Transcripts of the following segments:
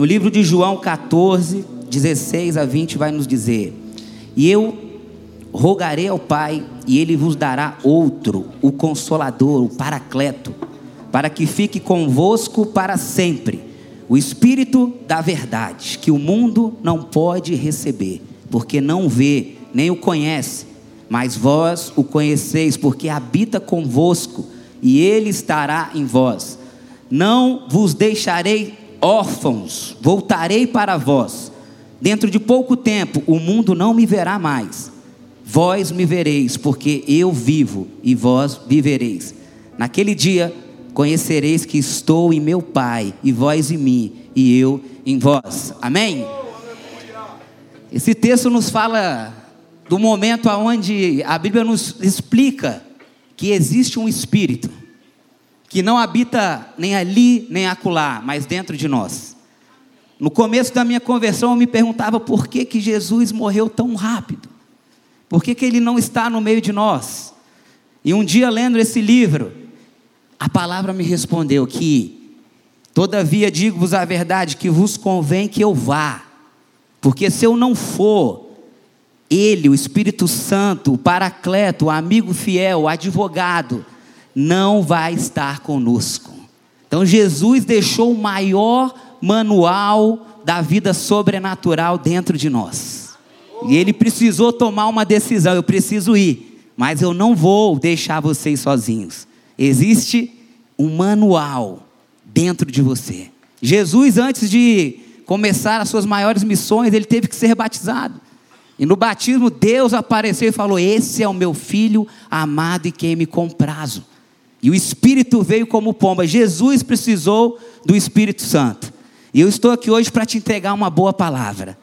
no livro de João 14, 16 a 20, vai nos dizer: E eu rogarei ao Pai, e ele vos dará outro, o Consolador, o Paracleto, para que fique convosco para sempre, o Espírito da Verdade, que o mundo não pode receber, porque não vê, nem o conhece, mas vós o conheceis, porque habita convosco, e ele estará em vós. Não vos deixarei órfãos, voltarei para vós. Dentro de pouco tempo o mundo não me verá mais. Vós me vereis, porque eu vivo e vós vivereis. Naquele dia conhecereis que estou em meu Pai, e vós em mim, e eu em vós. Amém? Esse texto nos fala do momento onde a Bíblia nos explica que existe um Espírito que não habita nem ali nem acolá, mas dentro de nós. No começo da minha conversão, eu me perguntava por que, que Jesus morreu tão rápido. Por que, que ele não está no meio de nós? E um dia, lendo esse livro, a palavra me respondeu que, todavia digo-vos a verdade, que vos convém que eu vá, porque se eu não for, ele, o Espírito Santo, o Paracleto, o amigo fiel, o advogado, não vai estar conosco. Então Jesus deixou o maior manual da vida sobrenatural dentro de nós. E ele precisou tomar uma decisão, eu preciso ir, mas eu não vou deixar vocês sozinhos. Existe um manual dentro de você. Jesus antes de começar as suas maiores missões, ele teve que ser batizado. E no batismo Deus apareceu e falou: "Esse é o meu filho amado e quem me comprazo". E o Espírito veio como pomba. Jesus precisou do Espírito Santo. E eu estou aqui hoje para te entregar uma boa palavra.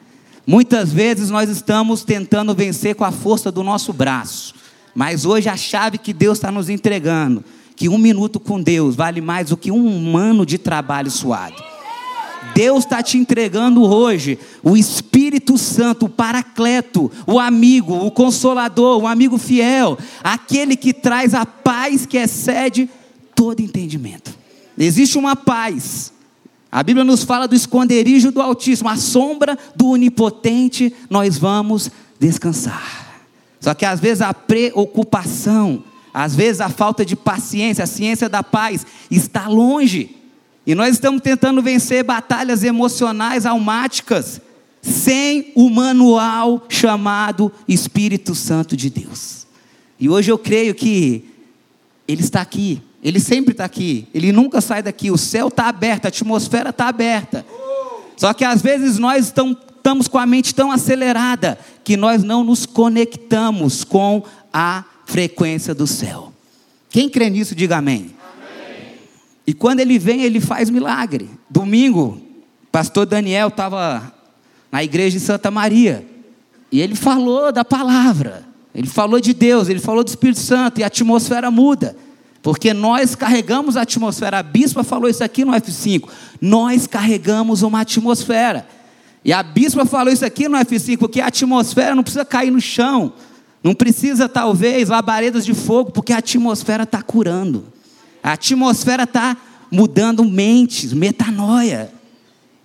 Muitas vezes nós estamos tentando vencer com a força do nosso braço. Mas hoje a chave que Deus está nos entregando, que um minuto com Deus vale mais do que um ano de trabalho suado. Deus está te entregando hoje o Espírito Santo, o Paracleto, o amigo, o consolador, o amigo fiel, aquele que traz a paz que excede todo entendimento. Existe uma paz. A Bíblia nos fala do esconderijo do Altíssimo, a sombra do Onipotente, nós vamos descansar. Só que às vezes a preocupação, às vezes a falta de paciência, a ciência da paz está longe. E nós estamos tentando vencer batalhas emocionais almáticas sem o manual chamado Espírito Santo de Deus. E hoje eu creio que Ele está aqui, Ele sempre está aqui, Ele nunca sai daqui, o céu está aberto, a atmosfera está aberta. Só que às vezes nós estamos com a mente tão acelerada que nós não nos conectamos com a frequência do céu. Quem crê nisso, diga amém. E quando ele vem, ele faz milagre. Domingo, pastor Daniel estava na igreja de Santa Maria. E ele falou da palavra. Ele falou de Deus, ele falou do Espírito Santo. E a atmosfera muda. Porque nós carregamos a atmosfera. A bispa falou isso aqui no F5. Nós carregamos uma atmosfera. E a bispa falou isso aqui no F5, porque a atmosfera não precisa cair no chão. Não precisa, talvez, labaredas de fogo, porque a atmosfera está curando. A atmosfera está mudando mentes, metanoia.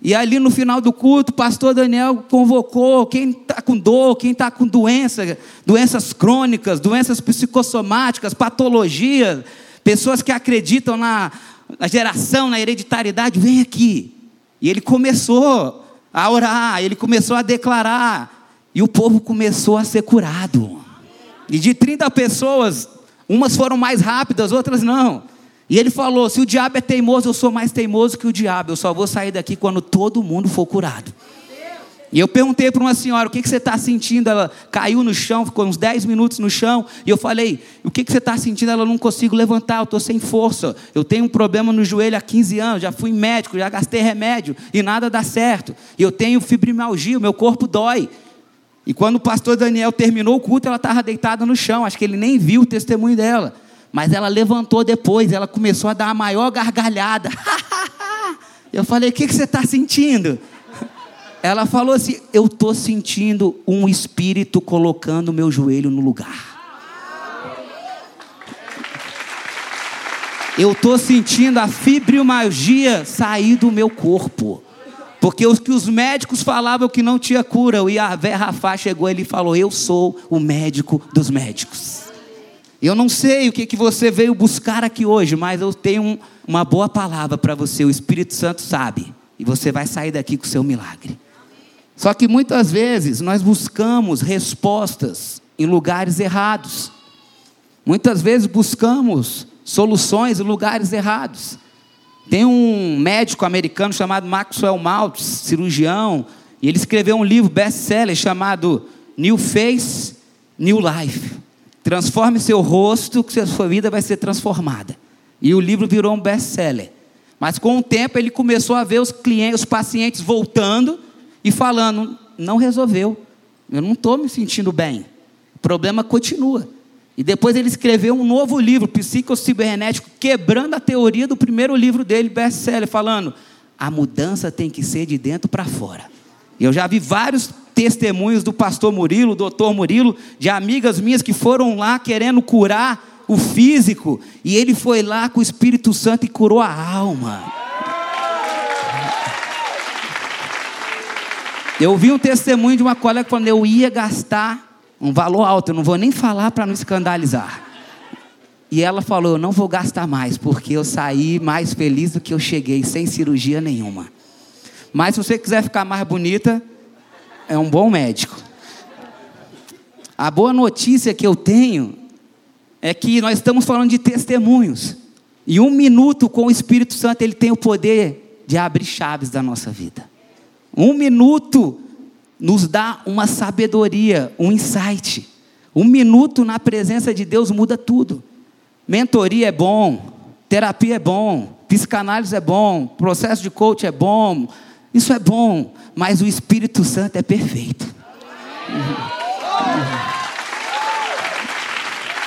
E ali no final do culto, o pastor Daniel convocou quem está com dor, quem está com doença, doenças crônicas, doenças psicossomáticas, patologias, pessoas que acreditam na, na geração, na hereditariedade, vem aqui. E ele começou a orar, ele começou a declarar, e o povo começou a ser curado. E de 30 pessoas, umas foram mais rápidas, outras não. E ele falou: se o diabo é teimoso, eu sou mais teimoso que o diabo. Eu só vou sair daqui quando todo mundo for curado. E eu perguntei para uma senhora: o que, que você está sentindo? Ela caiu no chão, ficou uns 10 minutos no chão. E eu falei: o que, que você está sentindo? Ela não consigo levantar, eu estou sem força. Eu tenho um problema no joelho há 15 anos. Já fui médico, já gastei remédio e nada dá certo. E eu tenho fibromialgia, o meu corpo dói. E quando o pastor Daniel terminou o culto, ela estava deitada no chão. Acho que ele nem viu o testemunho dela. Mas ela levantou depois, ela começou a dar a maior gargalhada. Eu falei: O que, que você está sentindo? Ela falou assim: Eu estou sentindo um espírito colocando meu joelho no lugar. Eu estou sentindo a fibromialgia sair do meu corpo. Porque os que os médicos falavam que não tinha cura, o Yahvé Rafá chegou e falou: Eu sou o médico dos médicos. Eu não sei o que, que você veio buscar aqui hoje, mas eu tenho um, uma boa palavra para você. O Espírito Santo sabe. E você vai sair daqui com o seu milagre. Só que muitas vezes nós buscamos respostas em lugares errados. Muitas vezes buscamos soluções em lugares errados. Tem um médico americano chamado Maxwell Maltz, cirurgião, e ele escreveu um livro best-seller chamado New Face, New Life. Transforme seu rosto, que sua vida vai ser transformada. E o livro virou um best-seller. Mas com o tempo ele começou a ver os clientes, os pacientes voltando e falando: não resolveu, eu não estou me sentindo bem, o problema continua. E depois ele escreveu um novo livro, Psicocibernético, quebrando a teoria do primeiro livro dele, best-seller, falando: a mudança tem que ser de dentro para fora. Eu já vi vários testemunhos do pastor Murilo, doutor Murilo, de amigas minhas que foram lá querendo curar o físico, e ele foi lá com o Espírito Santo e curou a alma. Eu vi um testemunho de uma colega quando eu ia gastar um valor alto, eu não vou nem falar para não escandalizar. E ela falou: Eu não vou gastar mais, porque eu saí mais feliz do que eu cheguei, sem cirurgia nenhuma. Mas se você quiser ficar mais bonita, é um bom médico. A boa notícia que eu tenho é que nós estamos falando de testemunhos. E um minuto com o Espírito Santo, ele tem o poder de abrir chaves da nossa vida. Um minuto nos dá uma sabedoria, um insight. Um minuto na presença de Deus muda tudo. Mentoria é bom, terapia é bom, psicanálise é bom, processo de coach é bom, isso é bom, mas o Espírito Santo é perfeito.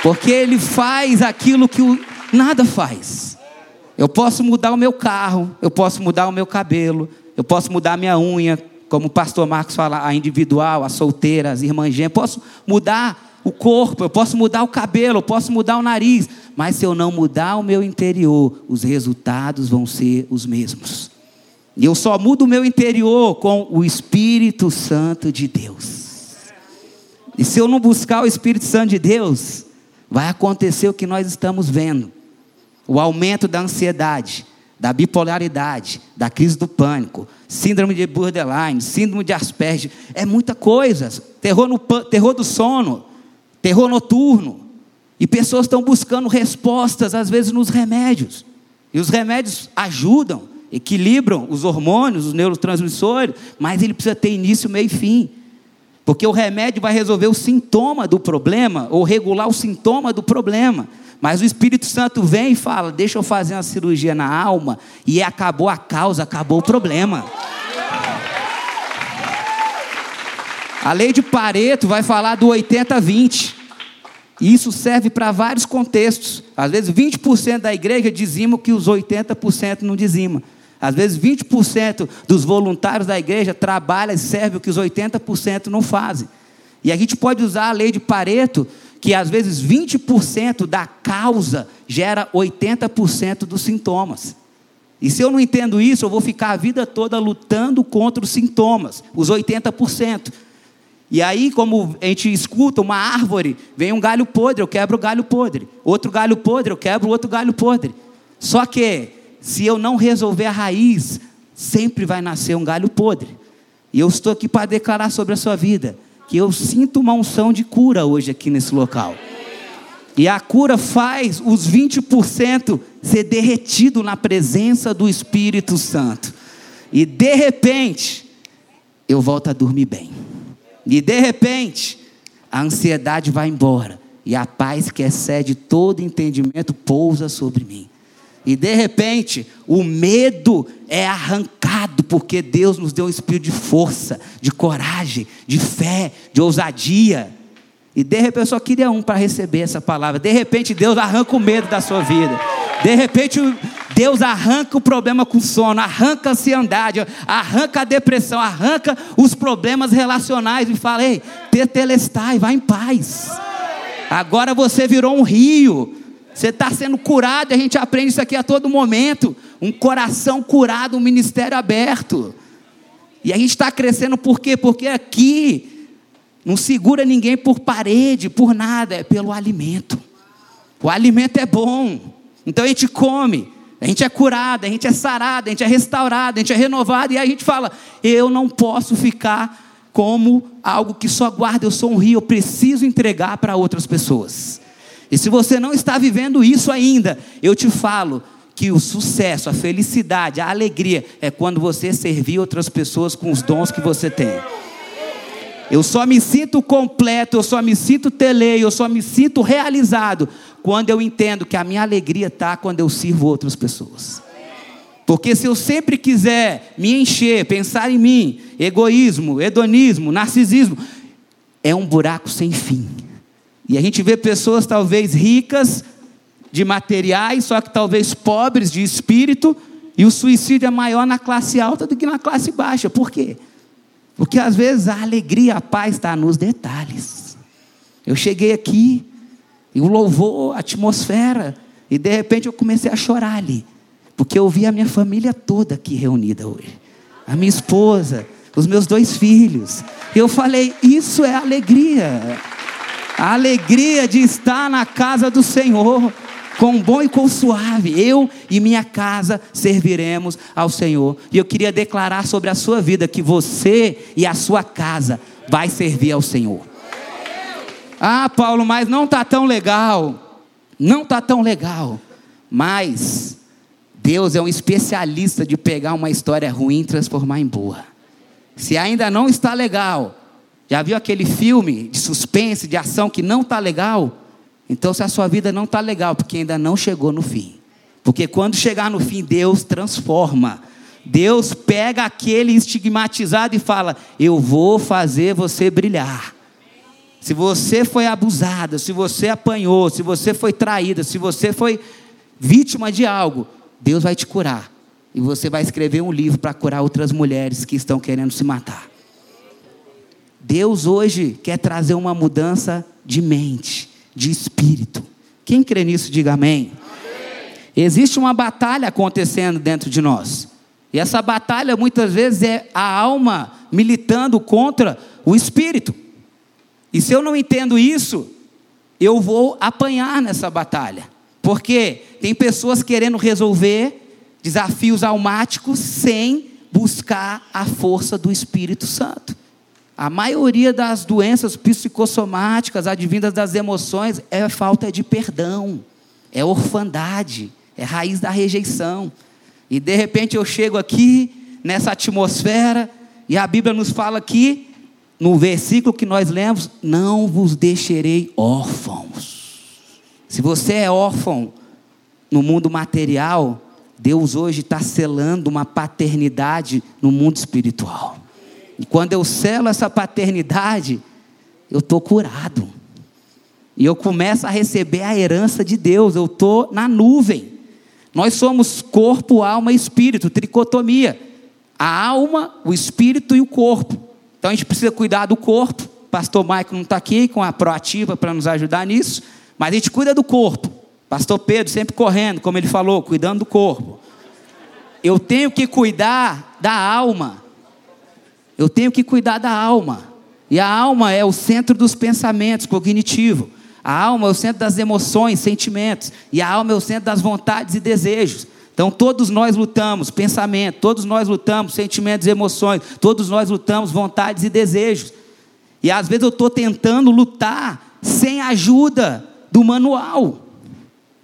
Porque ele faz aquilo que o, nada faz. Eu posso mudar o meu carro, eu posso mudar o meu cabelo, eu posso mudar a minha unha, como o pastor Marcos fala, a individual, a solteira, as irmãs posso mudar o corpo, eu posso mudar o cabelo, eu posso mudar o nariz, mas se eu não mudar o meu interior, os resultados vão ser os mesmos. E eu só mudo o meu interior com o Espírito Santo de Deus. E se eu não buscar o Espírito Santo de Deus, vai acontecer o que nós estamos vendo: o aumento da ansiedade, da bipolaridade, da crise do pânico, síndrome de borderline, síndrome de Asperger, é muita coisa. Terror, no, terror do sono, terror noturno. E pessoas estão buscando respostas, às vezes, nos remédios. E os remédios ajudam, equilibram os hormônios, os neurotransmissores, mas ele precisa ter início, meio e fim. Porque o remédio vai resolver o sintoma do problema, ou regular o sintoma do problema. Mas o Espírito Santo vem e fala: Deixa eu fazer uma cirurgia na alma, e acabou a causa, acabou o problema. A lei de Pareto vai falar do 80-20. E isso serve para vários contextos. Às vezes 20% da igreja dizima o que os 80% não dizima. Às vezes 20% dos voluntários da igreja trabalham e servem o que os 80% não fazem. E a gente pode usar a lei de Pareto que às vezes 20% da causa gera 80% dos sintomas. E se eu não entendo isso, eu vou ficar a vida toda lutando contra os sintomas, os 80%. E aí, como a gente escuta uma árvore, vem um galho podre, eu quebro o galho podre. Outro galho podre, eu quebro outro galho podre. Só que, se eu não resolver a raiz, sempre vai nascer um galho podre. E eu estou aqui para declarar sobre a sua vida que eu sinto uma unção de cura hoje aqui nesse local. E a cura faz os 20% ser derretido na presença do Espírito Santo. E de repente, eu volto a dormir bem. E de repente, a ansiedade vai embora. E a paz que excede todo entendimento pousa sobre mim. E de repente, o medo é arrancado, porque Deus nos deu um espírito de força, de coragem, de fé, de ousadia. E de repente eu só queria um para receber essa palavra. De repente Deus arranca o medo da sua vida. De repente Deus arranca o problema com sono, arranca a ansiedade, arranca a depressão, arranca os problemas relacionais e fala: "Ei, tetelestai, vai em paz". Agora você virou um rio você está sendo curado, a gente aprende isso aqui a todo momento. Um coração curado, um ministério aberto. E a gente está crescendo por quê? Porque aqui não segura ninguém por parede, por nada, é pelo alimento. O alimento é bom, então a gente come, a gente é curado, a gente é sarado, a gente é restaurado, a gente é renovado, e aí a gente fala: eu não posso ficar como algo que só guarda, eu sou um rio, eu preciso entregar para outras pessoas. E se você não está vivendo isso ainda, eu te falo que o sucesso, a felicidade, a alegria é quando você servir outras pessoas com os dons que você tem. Eu só me sinto completo, eu só me sinto telei, eu só me sinto realizado quando eu entendo que a minha alegria está quando eu sirvo outras pessoas. Porque se eu sempre quiser me encher, pensar em mim, egoísmo, hedonismo, narcisismo, é um buraco sem fim. E a gente vê pessoas talvez ricas de materiais, só que talvez pobres de espírito, e o suicídio é maior na classe alta do que na classe baixa. Por quê? Porque às vezes a alegria, a paz está nos detalhes. Eu cheguei aqui, e o louvor, a atmosfera, e de repente eu comecei a chorar ali, porque eu vi a minha família toda aqui reunida hoje. A minha esposa, os meus dois filhos. Eu falei, isso é alegria. A alegria de estar na casa do Senhor, com bom e com suave. Eu e minha casa serviremos ao Senhor. E eu queria declarar sobre a sua vida que você e a sua casa vai servir ao Senhor. Ah, Paulo, mas não está tão legal. Não está tão legal. Mas Deus é um especialista de pegar uma história ruim e transformar em boa. Se ainda não está legal, já viu aquele filme de suspense, de ação que não está legal? Então, se a sua vida não está legal, porque ainda não chegou no fim. Porque quando chegar no fim, Deus transforma. Deus pega aquele estigmatizado e fala: Eu vou fazer você brilhar. Se você foi abusada, se você apanhou, se você foi traída, se você foi vítima de algo, Deus vai te curar. E você vai escrever um livro para curar outras mulheres que estão querendo se matar. Deus hoje quer trazer uma mudança de mente, de espírito. Quem crê nisso, diga amém. amém. Existe uma batalha acontecendo dentro de nós. E essa batalha muitas vezes é a alma militando contra o espírito. E se eu não entendo isso, eu vou apanhar nessa batalha. Porque tem pessoas querendo resolver desafios almáticos sem buscar a força do Espírito Santo. A maioria das doenças psicossomáticas advindas das emoções é falta de perdão, é orfandade, é raiz da rejeição. E de repente eu chego aqui nessa atmosfera e a Bíblia nos fala aqui no versículo que nós lemos: Não vos deixarei órfãos. Se você é órfão no mundo material, Deus hoje está selando uma paternidade no mundo espiritual. E quando eu selo essa paternidade, eu estou curado. E eu começo a receber a herança de Deus, eu estou na nuvem. Nós somos corpo, alma e espírito, tricotomia. A alma, o espírito e o corpo. Então a gente precisa cuidar do corpo. Pastor Maico não está aqui com a proativa para nos ajudar nisso, mas a gente cuida do corpo. Pastor Pedro sempre correndo, como ele falou, cuidando do corpo. Eu tenho que cuidar da alma. Eu tenho que cuidar da alma. E a alma é o centro dos pensamentos cognitivo. A alma é o centro das emoções, sentimentos. E a alma é o centro das vontades e desejos. Então todos nós lutamos pensamento, todos nós lutamos sentimentos e emoções, todos nós lutamos vontades e desejos. E às vezes eu estou tentando lutar sem a ajuda do manual.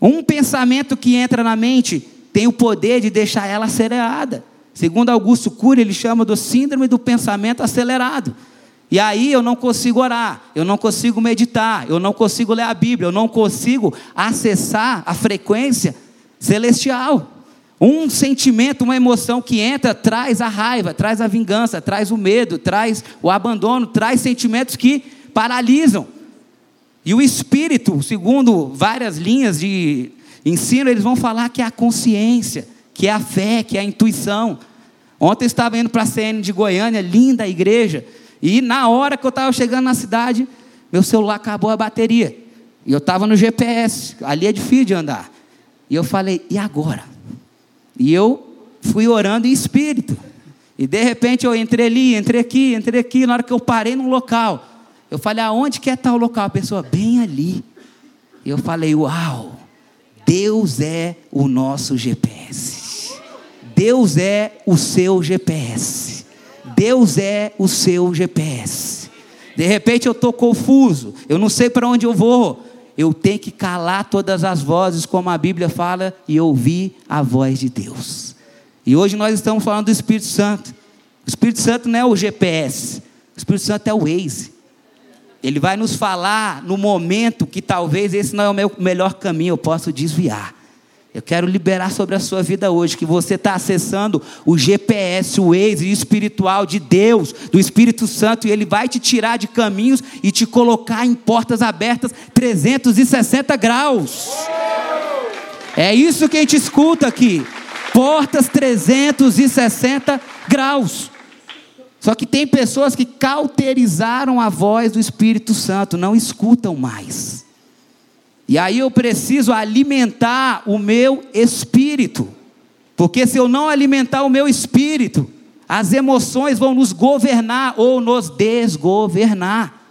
Um pensamento que entra na mente tem o poder de deixar ela acelerada. Segundo Augusto Cury, ele chama do síndrome do pensamento acelerado. E aí eu não consigo orar, eu não consigo meditar, eu não consigo ler a Bíblia, eu não consigo acessar a frequência celestial. Um sentimento, uma emoção que entra, traz a raiva, traz a vingança, traz o medo, traz o abandono, traz sentimentos que paralisam. E o espírito, segundo várias linhas de ensino, eles vão falar que é a consciência, que é a fé, que é a intuição. Ontem eu estava indo para a CN de Goiânia, linda a igreja, e na hora que eu estava chegando na cidade, meu celular acabou a bateria. E eu estava no GPS, ali é difícil de andar. E eu falei, e agora? E eu fui orando em espírito. E de repente eu entrei ali, entrei aqui, entrei aqui. Na hora que eu parei num local, eu falei: aonde que é tal local? A pessoa, bem ali. E eu falei: uau, Deus é o nosso GPS. Deus é o seu GPS. Deus é o seu GPS. De repente eu estou confuso, eu não sei para onde eu vou. Eu tenho que calar todas as vozes, como a Bíblia fala, e ouvir a voz de Deus. E hoje nós estamos falando do Espírito Santo. O Espírito Santo não é o GPS, o Espírito Santo é o Waze. Ele vai nos falar no momento que talvez esse não é o meu melhor caminho, eu posso desviar. Eu quero liberar sobre a sua vida hoje que você está acessando o GPS, o Waze espiritual de Deus, do Espírito Santo, e Ele vai te tirar de caminhos e te colocar em portas abertas 360 graus. É isso que a gente escuta aqui. Portas 360 graus. Só que tem pessoas que cauterizaram a voz do Espírito Santo, não escutam mais. E aí eu preciso alimentar o meu espírito. Porque se eu não alimentar o meu espírito, as emoções vão nos governar ou nos desgovernar.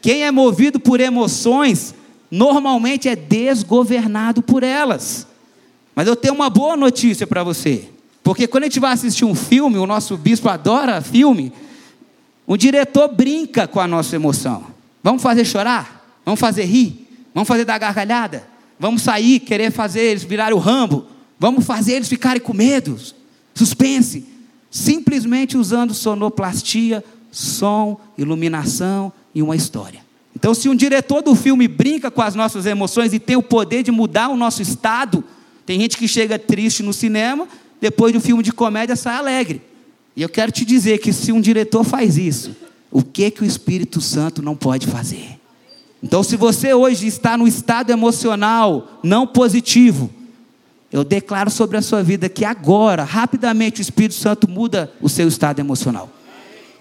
Quem é movido por emoções, normalmente é desgovernado por elas. Mas eu tenho uma boa notícia para você. Porque quando a gente vai assistir um filme, o nosso bispo adora filme, o diretor brinca com a nossa emoção. Vamos fazer chorar? Vamos fazer rir? Vamos fazer dar gargalhada? Vamos sair, querer fazer eles virarem o rambo? Vamos fazer eles ficarem com medo? Suspense. Simplesmente usando sonoplastia, som, iluminação e uma história. Então, se um diretor do filme brinca com as nossas emoções e tem o poder de mudar o nosso estado, tem gente que chega triste no cinema depois de um filme de comédia sai alegre. E eu quero te dizer que se um diretor faz isso, o que que o Espírito Santo não pode fazer? Então, se você hoje está no estado emocional não positivo, eu declaro sobre a sua vida que agora, rapidamente, o Espírito Santo muda o seu estado emocional.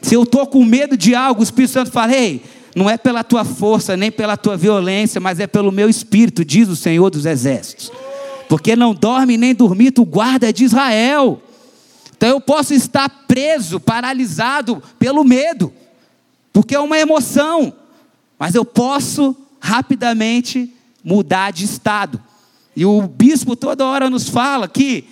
Se eu estou com medo de algo, o Espírito Santo fala: Ei, não é pela tua força, nem pela tua violência, mas é pelo meu espírito, diz o Senhor dos Exércitos porque não dorme nem dormir, tu guarda de Israel. Então eu posso estar preso, paralisado pelo medo, porque é uma emoção, mas eu posso rapidamente mudar de estado. E o bispo toda hora nos fala que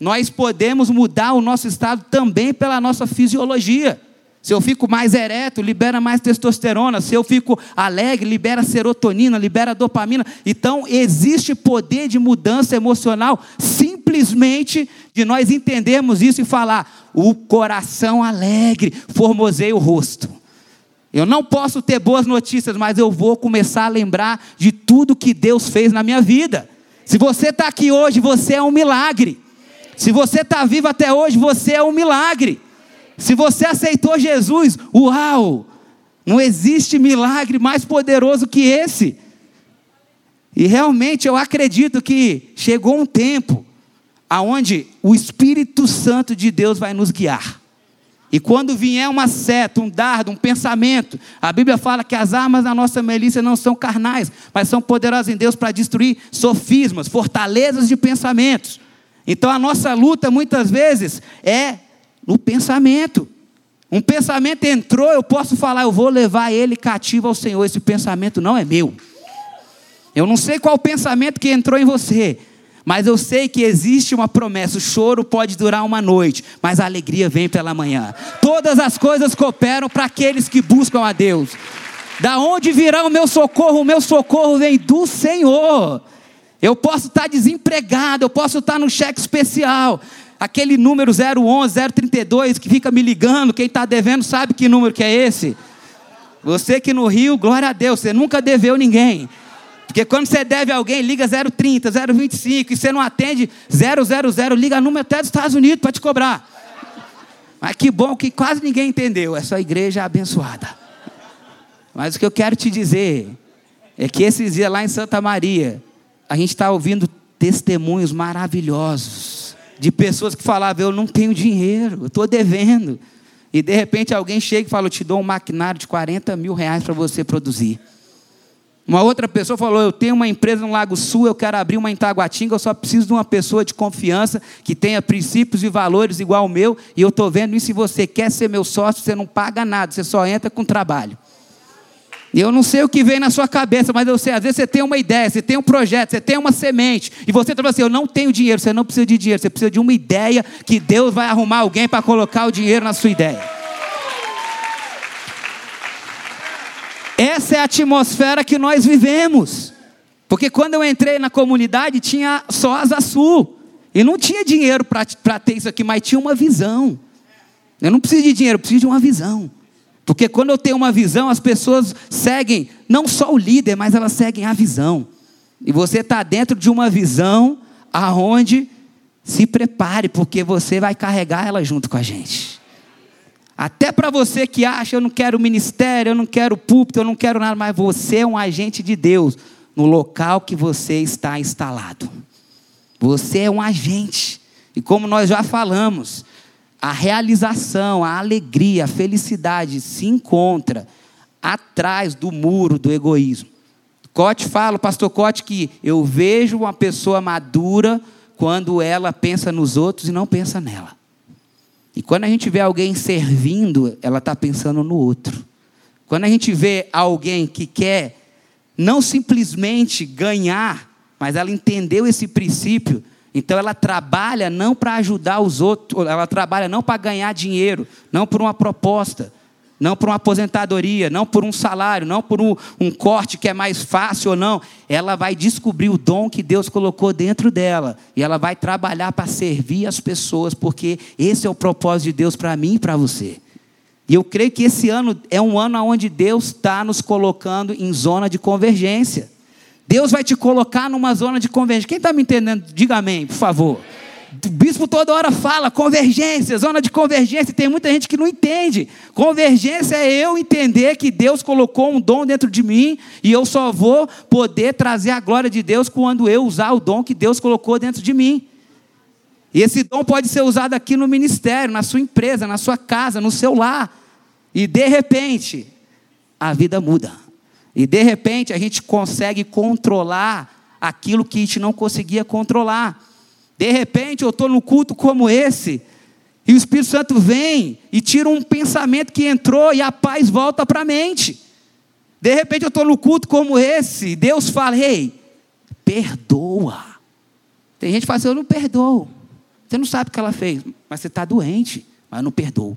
nós podemos mudar o nosso estado também pela nossa fisiologia. Se eu fico mais ereto, libera mais testosterona. Se eu fico alegre, libera serotonina, libera dopamina. Então, existe poder de mudança emocional simplesmente de nós entendermos isso e falar: o coração alegre formoseia o rosto. Eu não posso ter boas notícias, mas eu vou começar a lembrar de tudo que Deus fez na minha vida. Se você está aqui hoje, você é um milagre. Se você está vivo até hoje, você é um milagre. Se você aceitou Jesus, uau! Não existe milagre mais poderoso que esse. E realmente eu acredito que chegou um tempo aonde o Espírito Santo de Deus vai nos guiar. E quando vier uma seta, um dardo, um pensamento, a Bíblia fala que as armas da nossa milícia não são carnais, mas são poderosas em Deus para destruir sofismas, fortalezas de pensamentos. Então a nossa luta muitas vezes é no pensamento. Um pensamento entrou, eu posso falar, eu vou levar ele cativo ao Senhor. Esse pensamento não é meu. Eu não sei qual pensamento que entrou em você, mas eu sei que existe uma promessa: o choro pode durar uma noite, mas a alegria vem pela manhã. Todas as coisas cooperam para aqueles que buscam a Deus. Da onde virá o meu socorro? O meu socorro vem do Senhor. Eu posso estar desempregado, eu posso estar no cheque especial, aquele número 011, 032 que fica me ligando, quem está devendo sabe que número que é esse. Você que no Rio, glória a Deus, você nunca deveu ninguém. Porque quando você deve a alguém, liga 030, 025, e você não atende 000, liga número até dos Estados Unidos para te cobrar. Mas que bom que quase ninguém entendeu. Essa igreja é abençoada. Mas o que eu quero te dizer é que esses dias lá em Santa Maria, a gente está ouvindo testemunhos maravilhosos de pessoas que falavam: Eu não tenho dinheiro, eu estou devendo. E de repente alguém chega e fala: Eu te dou um maquinário de 40 mil reais para você produzir. Uma outra pessoa falou: Eu tenho uma empresa no Lago Sul, eu quero abrir uma em Taguatinga, eu só preciso de uma pessoa de confiança que tenha princípios e valores igual ao meu, e eu estou vendo isso. Se você quer ser meu sócio, você não paga nada, você só entra com trabalho. Eu não sei o que vem na sua cabeça, mas eu sei, às vezes você tem uma ideia, você tem um projeto, você tem uma semente, e você fala assim: Eu não tenho dinheiro, você não precisa de dinheiro, você precisa de uma ideia que Deus vai arrumar alguém para colocar o dinheiro na sua ideia. Essa é a atmosfera que nós vivemos. Porque quando eu entrei na comunidade, tinha só Asa. E não tinha dinheiro para ter isso aqui, mas tinha uma visão. Eu não preciso de dinheiro, eu preciso de uma visão. Porque quando eu tenho uma visão, as pessoas seguem não só o líder, mas elas seguem a visão. E você está dentro de uma visão aonde se prepare, porque você vai carregar ela junto com a gente. Até para você que acha, eu não quero ministério, eu não quero púlpito, eu não quero nada, mas você é um agente de Deus no local que você está instalado. Você é um agente. E como nós já falamos, a realização, a alegria, a felicidade se encontra atrás do muro do egoísmo. Cote fala, o pastor Cote, que eu vejo uma pessoa madura quando ela pensa nos outros e não pensa nela. E quando a gente vê alguém servindo, ela está pensando no outro. Quando a gente vê alguém que quer não simplesmente ganhar, mas ela entendeu esse princípio, então ela trabalha não para ajudar os outros, ela trabalha não para ganhar dinheiro, não por uma proposta, não por uma aposentadoria, não por um salário, não por um, um, corte que é mais fácil ou não. Ela vai descobrir o dom que Deus colocou dentro dela e ela vai trabalhar para servir as pessoas, porque esse é o propósito de Deus para mim e para você. E eu creio que esse ano é um ano onde Deus está nos colocando em zona de convergência. Deus vai te colocar numa zona de convergência. Quem está me entendendo, diga amém, por favor. O bispo toda hora fala convergência, zona de convergência, tem muita gente que não entende. Convergência é eu entender que Deus colocou um dom dentro de mim e eu só vou poder trazer a glória de Deus quando eu usar o dom que Deus colocou dentro de mim. E esse dom pode ser usado aqui no ministério, na sua empresa, na sua casa, no seu lar. E de repente, a vida muda. E de repente a gente consegue controlar aquilo que a gente não conseguia controlar. De repente eu estou no culto como esse, e o Espírito Santo vem e tira um pensamento que entrou e a paz volta para a mente. De repente eu estou no culto como esse, Deus fala: Ei, perdoa. Tem gente que fala assim: Eu não perdoo. Você não sabe o que ela fez, mas você está doente, mas eu não perdoo.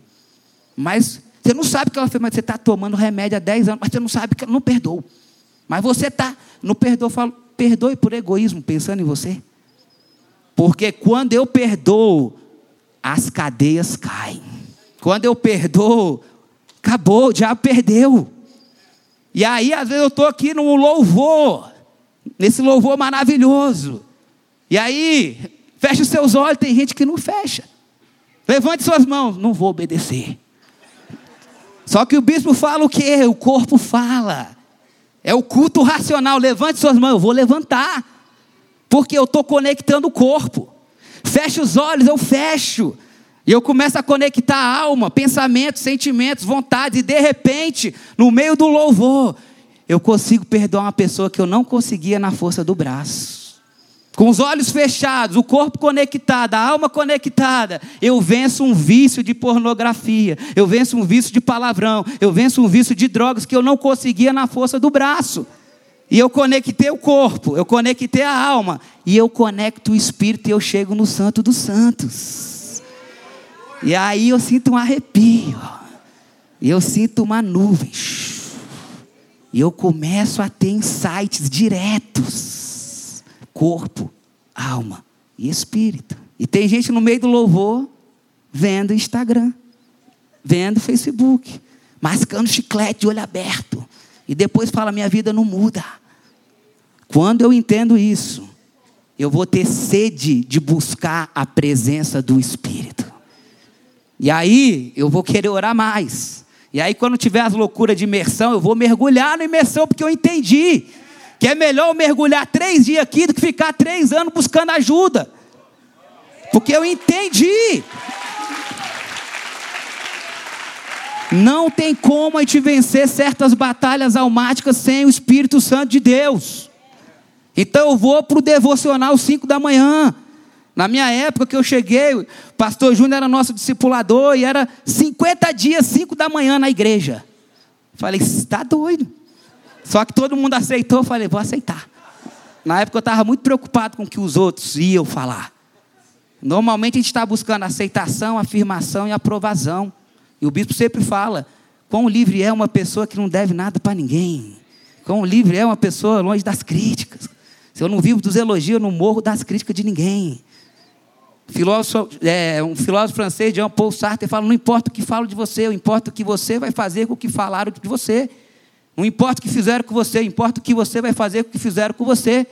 Mas você não sabe o que ela fez, mas você está tomando remédio há 10 anos, mas você não sabe que ela não perdoou. Mas você está, não perdoa, falo, perdoe por egoísmo, pensando em você. Porque quando eu perdoo, as cadeias caem. Quando eu perdoo, acabou, já perdeu. E aí, às vezes, eu estou aqui num louvor, nesse louvor maravilhoso. E aí, fecha os seus olhos, tem gente que não fecha. Levante suas mãos, não vou obedecer. Só que o bispo fala o quê? O corpo fala. É o culto racional. Levante suas mãos, eu vou levantar porque eu estou conectando o corpo. Fecha os olhos, eu fecho. E eu começo a conectar a alma, pensamentos, sentimentos, vontades, e de repente, no meio do louvor, eu consigo perdoar uma pessoa que eu não conseguia na força do braço. Com os olhos fechados, o corpo conectado, a alma conectada, eu venço um vício de pornografia, eu venço um vício de palavrão, eu venço um vício de drogas que eu não conseguia na força do braço. E eu conectei o corpo, eu conectei a alma, e eu conecto o espírito e eu chego no Santo dos Santos. E aí eu sinto um arrepio, e eu sinto uma nuvem, e eu começo a ter insights diretos: corpo, alma e espírito. E tem gente no meio do louvor vendo Instagram, vendo Facebook, mascando chiclete de olho aberto e depois fala: minha vida não muda. Quando eu entendo isso, eu vou ter sede de buscar a presença do Espírito. E aí eu vou querer orar mais. E aí, quando tiver as loucuras de imersão, eu vou mergulhar na imersão, porque eu entendi que é melhor eu mergulhar três dias aqui do que ficar três anos buscando ajuda. Porque eu entendi. Não tem como a gente vencer certas batalhas almáticas sem o Espírito Santo de Deus. Então eu vou para o devocional 5 da manhã. Na minha época que eu cheguei, o pastor Júnior era nosso discipulador e era 50 dias, 5 da manhã na igreja. Falei, está doido. Só que todo mundo aceitou, falei, vou aceitar. Na época eu estava muito preocupado com o que os outros iam falar. Normalmente a gente está buscando aceitação, afirmação e aprovação. E o bispo sempre fala: quão livre é uma pessoa que não deve nada para ninguém. Quão livre é uma pessoa longe das críticas. Se eu não vivo dos elogios, eu não morro das críticas de ninguém. Filósofo, é, um filósofo francês, Jean Paul Sartre, fala: não importa o que falo de você, importa o que você vai fazer com o que falaram de você. Não importa o que fizeram com você, importa o que você vai fazer com o que fizeram com você.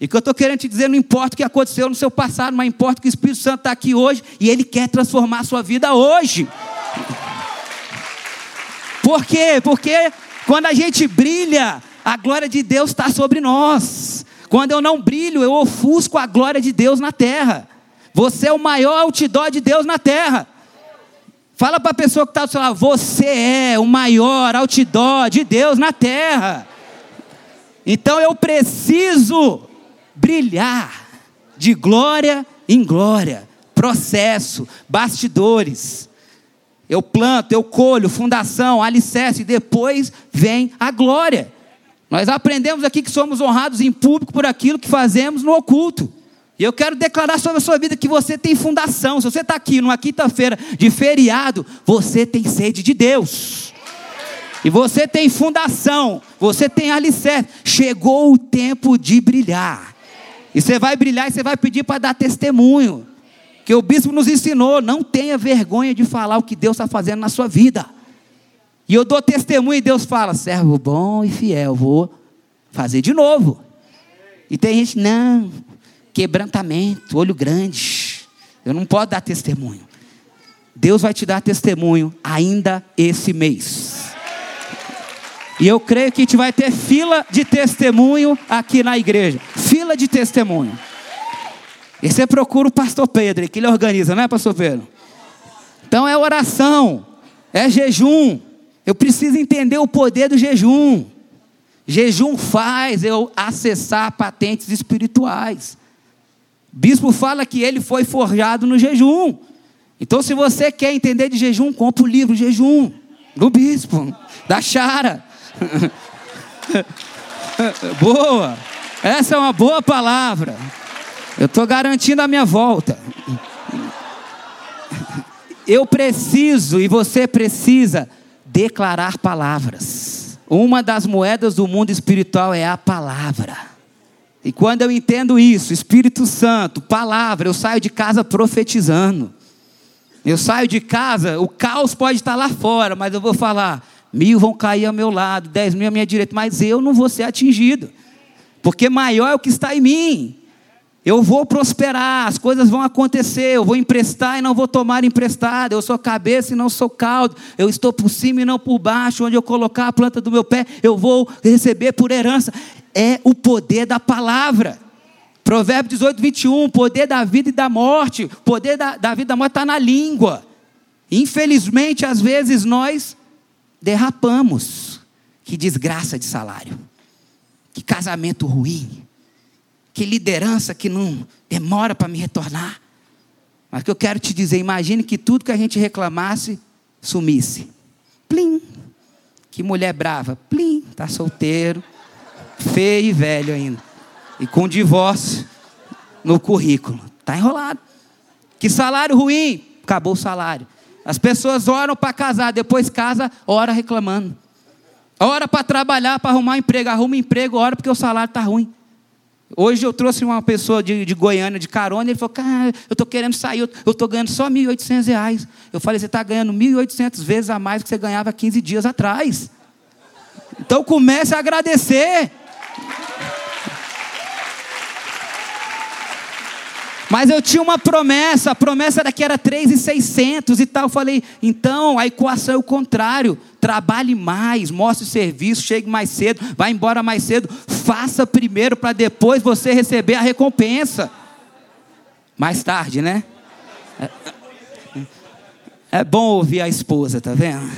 E o que eu estou querendo te dizer, não importa o que aconteceu no seu passado, mas importa que o Espírito Santo está aqui hoje e ele quer transformar a sua vida hoje. Por quê? Porque quando a gente brilha, a glória de Deus está sobre nós. Quando eu não brilho, eu ofusco a glória de Deus na terra. Você é o maior outdoor de Deus na terra. Fala para a pessoa que está do seu lado, você é o maior outdoor de Deus na terra. Então eu preciso brilhar de glória em glória, processo, bastidores. Eu planto, eu colho, fundação, alicerce, e depois vem a glória. Nós aprendemos aqui que somos honrados em público por aquilo que fazemos no oculto. E eu quero declarar sobre a sua vida que você tem fundação. Se você está aqui numa quinta-feira de feriado, você tem sede de Deus. E você tem fundação, você tem alicerce. Chegou o tempo de brilhar. E você vai brilhar e você vai pedir para dar testemunho. Que o bispo nos ensinou: não tenha vergonha de falar o que Deus está fazendo na sua vida. E eu dou testemunho e Deus fala: servo bom e fiel, vou fazer de novo. E tem gente, não, quebrantamento, olho grande. Eu não posso dar testemunho. Deus vai te dar testemunho ainda esse mês. E eu creio que a gente vai ter fila de testemunho aqui na igreja. Fila de testemunho. E você procura o pastor Pedro, que ele organiza, não é, pastor Pedro? Então é oração, é jejum. Eu preciso entender o poder do jejum. Jejum faz eu acessar patentes espirituais. Bispo fala que ele foi forjado no jejum. Então, se você quer entender de jejum, compra o livro Jejum, do bispo, da Chara. boa. Essa é uma boa palavra. Eu estou garantindo a minha volta. Eu preciso e você precisa declarar palavras. Uma das moedas do mundo espiritual é a palavra. E quando eu entendo isso, Espírito Santo, palavra, eu saio de casa profetizando. Eu saio de casa, o caos pode estar lá fora, mas eu vou falar: mil vão cair ao meu lado, dez mil à minha direita, mas eu não vou ser atingido, porque maior é o que está em mim. Eu vou prosperar, as coisas vão acontecer, eu vou emprestar e não vou tomar emprestado, eu sou cabeça e não sou caldo, eu estou por cima e não por baixo, onde eu colocar a planta do meu pé, eu vou receber por herança é o poder da palavra. Provérbio 18, 21, o poder da vida e da morte, poder da, da vida e da morte está na língua. Infelizmente, às vezes nós derrapamos. Que desgraça de salário, que casamento ruim, que liderança que não demora para me retornar. Mas o que eu quero te dizer, imagine que tudo que a gente reclamasse sumisse. Plim. Que mulher brava. Plim, está solteiro feio e velho ainda. E com divórcio no currículo. Está enrolado. Que salário ruim. Acabou o salário. As pessoas oram para casar, depois casa, ora reclamando. Ora para trabalhar, para arrumar um emprego. Arruma emprego, ora porque o salário está ruim. Hoje eu trouxe uma pessoa de, de Goiânia de carona, ele falou, cara, eu estou querendo sair, eu estou ganhando só R$ 1.800. Eu falei, você está ganhando 1.800 vezes a mais do que você ganhava 15 dias atrás. Então comece a agradecer. Mas eu tinha uma promessa, a promessa era que era 3,600 e tal. Eu falei, então a equação é o contrário. Trabalhe mais, mostre serviço, chegue mais cedo, vá embora mais cedo. Faça primeiro para depois você receber a recompensa. Mais tarde, né? É, é bom ouvir a esposa, tá vendo?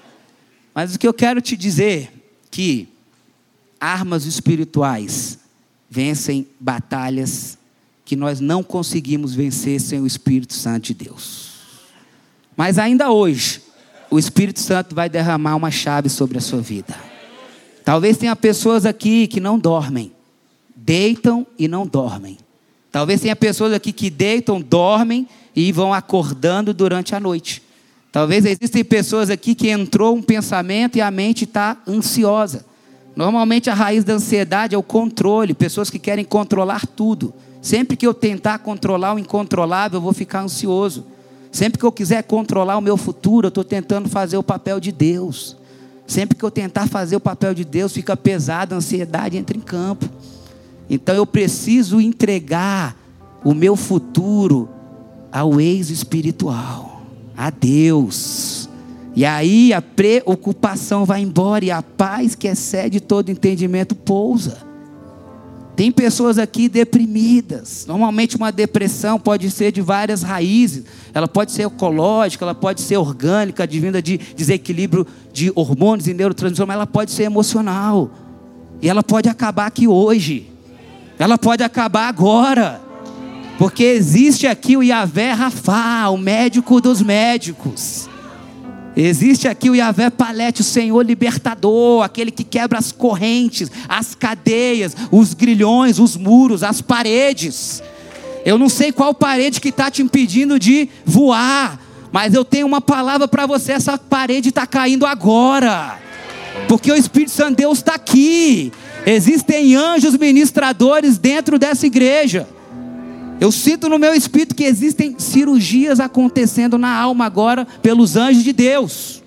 Mas o que eu quero te dizer que armas espirituais vencem batalhas que nós não conseguimos vencer sem o Espírito Santo de Deus. Mas ainda hoje, o Espírito Santo vai derramar uma chave sobre a sua vida. Talvez tenha pessoas aqui que não dormem, deitam e não dormem. Talvez tenha pessoas aqui que deitam, dormem e vão acordando durante a noite. Talvez existem pessoas aqui que entrou um pensamento e a mente está ansiosa. Normalmente a raiz da ansiedade é o controle, pessoas que querem controlar tudo. Sempre que eu tentar controlar o incontrolável, eu vou ficar ansioso. Sempre que eu quiser controlar o meu futuro, eu estou tentando fazer o papel de Deus. Sempre que eu tentar fazer o papel de Deus, fica pesado, a ansiedade entra em campo. Então eu preciso entregar o meu futuro ao ex espiritual, a Deus. E aí a preocupação vai embora e a paz que excede todo entendimento pousa. Tem pessoas aqui deprimidas. Normalmente uma depressão pode ser de várias raízes. Ela pode ser ecológica, ela pode ser orgânica, advinda de desequilíbrio de hormônios e neurotransmissores, mas ela pode ser emocional. E ela pode acabar aqui hoje. Ela pode acabar agora. Porque existe aqui o Yahvé Rafá, o médico dos médicos. Existe aqui o Yahvé Palete, o Senhor libertador, aquele que quebra as correntes, as cadeias, os grilhões, os muros, as paredes. Eu não sei qual parede que está te impedindo de voar, mas eu tenho uma palavra para você: essa parede está caindo agora, porque o Espírito Santo de Deus está aqui. Existem anjos ministradores dentro dessa igreja. Eu sinto no meu espírito que existem cirurgias acontecendo na alma agora pelos anjos de Deus.